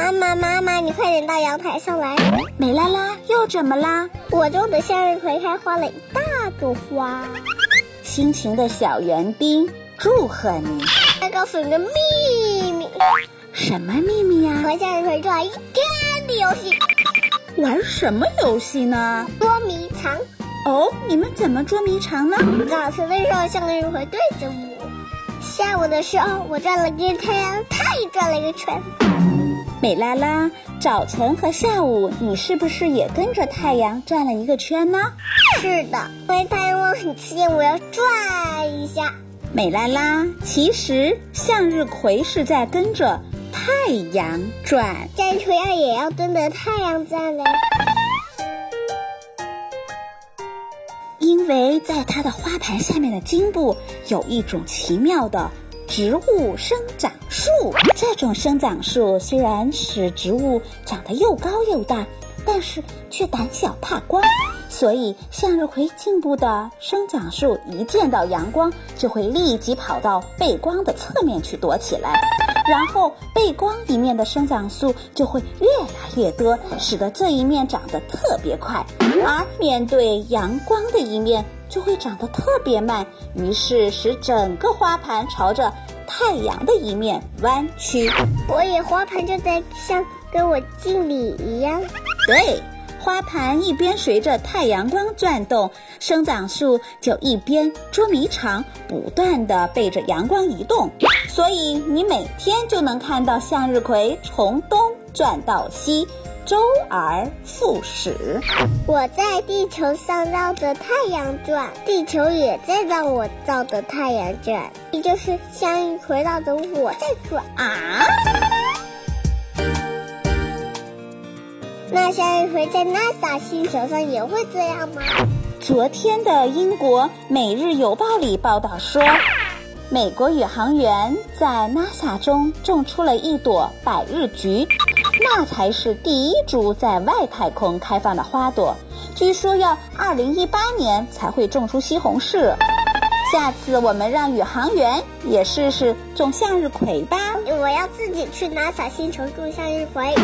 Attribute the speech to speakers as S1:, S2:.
S1: 妈妈，
S2: 妈妈，你快点到阳台上来！
S1: 美拉拉又怎么啦？
S2: 我种的向日葵开花了一大朵花。
S1: 辛勤的小园丁，祝贺你！
S2: 要告诉你个秘密，
S1: 什么秘密呀、
S2: 和向日葵做了一天的游戏，
S1: 玩什么游戏呢？
S2: 捉迷藏。
S1: 哦，你们怎么捉迷藏呢？
S2: 早晨的时候，向日葵对着我；下午的时候，我转了个太阳，它也转了一个圈。
S1: 美拉拉，早晨和下午你是不是也跟着太阳转了一个圈呢？
S2: 是的，因为太阳光很刺眼，我要转一下。
S1: 美拉拉，其实向日葵是在跟着太阳转。
S2: 向日葵啊，也要跟着太阳转嘞。
S1: 因为在它的花盘下面的茎部有一种奇妙的植物生长树。这种生长术虽然使植物长得又高又大，但是却胆小怕光。所以向日葵茎部的生长树一见到阳光，就会立即跑到背光的侧面去躲起来，然后背光一面的生长素就会越来越多，使得这一面长得特别快，而面对阳光的一面就会长得特别慢，于是使整个花盘朝着太阳的一面弯曲。
S2: 所以花盘就在像跟我敬礼一样。
S1: 对。花盘一边随着太阳光转动，生长素就一边捉迷藏，不断的背着阳光移动，所以你每天就能看到向日葵从东转到西，周而复始。
S2: 我在地球上绕着太阳转，地球也在让我绕着太阳转，也就是向日葵绕着我在转
S1: 啊。
S2: 那向日葵在 NASA 星球上也会这样吗？
S1: 昨天的英国《每日邮报》里报道说，美国宇航员在 NASA 中种出了一朵百日菊，那才是第一株在外太空开放的花朵。据说要二零一八年才会种出西红柿。下次我们让宇航员也试试种向日葵吧。
S2: 我要自己去 NASA 星球种向日葵。